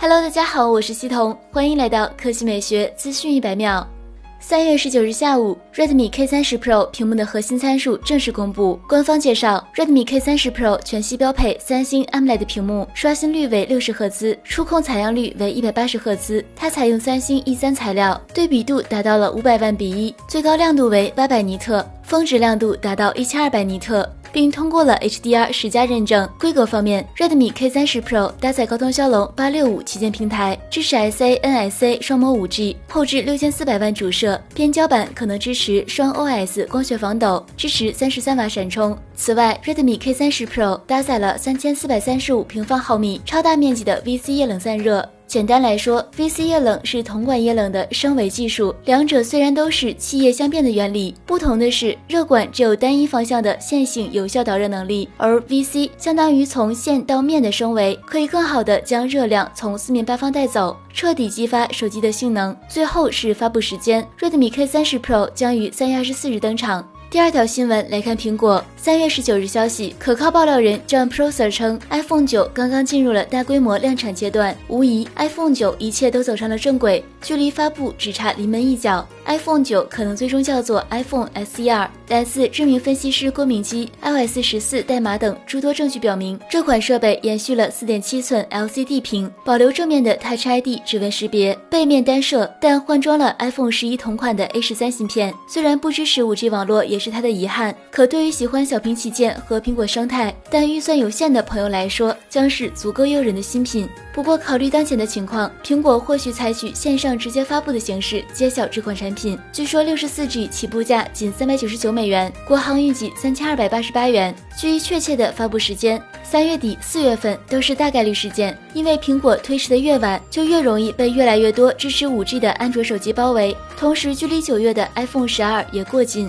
Hello，大家好，我是西彤，欢迎来到科技美学资讯一百秒。三月十九日下午，Redmi K 三十 Pro 屏幕的核心参数正式公布。官方介绍，Redmi K 三十 Pro 全系标配三星 AMOLED 屏幕，刷新率为六十赫兹，触控采样率为一百八十赫兹。它采用三星 E 三材料，对比度达到了五百万比一，最高亮度为八百尼特，峰值亮度达到一千二百尼特。并通过了 HDR 十佳认证。规格方面，Redmi K30 Pro 搭载高通骁龙八六五旗舰平台，支持 SA、NSA 双模 5G，后置六千四百万主摄，边焦版可能支持双 OS 光学防抖，支持三十三瓦闪充。此外，Redmi K30 Pro 搭载了三千四百三十五平方毫米超大面积的 VC 液冷散热。简单来说，VC 液冷是铜管液冷的升维技术。两者虽然都是气液相变的原理，不同的是，热管只有单一方向的线性有效导热能力，而 VC 相当于从线到面的升维，可以更好的将热量从四面八方带走，彻底激发手机的性能。最后是发布时间，Redmi K30 Pro 将于三月二十四日登场。第二条新闻来看，苹果三月十九日消息，可靠爆料人 John Prosser 称，iPhone 九刚刚进入了大规模量产阶段，无疑 iPhone 九一切都走上了正轨，距离发布只差临门一脚。iPhone 九可能最终叫做 iPhone SE 二。来自知名分析师郭明基、iOS 十四代码等诸多证据表明，这款设备延续了四点七寸 LCD 屏，保留正面的 Touch ID 指纹识别，背面单摄，但换装了 iPhone 十一同款的 A 十三芯片。虽然不支持 5G 网络，也是它的遗憾，可对于喜欢小屏旗舰和苹果生态但预算有限的朋友来说，将是足够诱人的新品。不过，考虑当前的情况，苹果或许采取线上直接发布的形式揭晓这款产品。据说，六十四 G 起步价仅三百九十九美元，国行预计三千二百八十八元。距离确切的发布时间，三月底、四月份都是大概率事件，因为苹果推迟的越晚，就越容易被越来越多支持 5G 的安卓手机包围。同时，距离九月的 iPhone 十二也过近。